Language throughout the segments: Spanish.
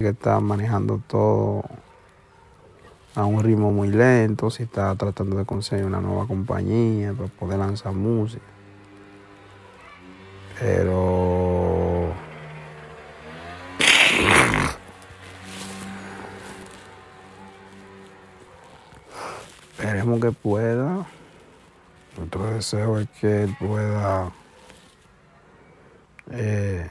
Que está manejando todo a un ritmo muy lento, si está tratando de conseguir una nueva compañía para poder lanzar música. Pero esperemos que pueda. Nuestro deseo es que pueda eh,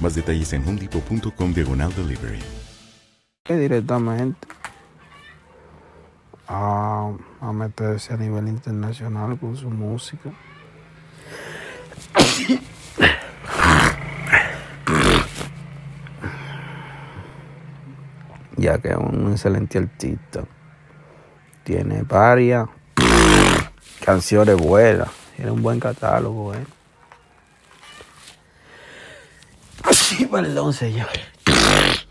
Más detalles en homedepot.com diagonal delivery. directamente a, a meterse a nivel internacional con su música. Ya que es un excelente artista. Tiene varias canciones buenas. Tiene un buen catálogo, ¿eh? Sí, perdón, señor.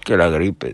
Que la gripe.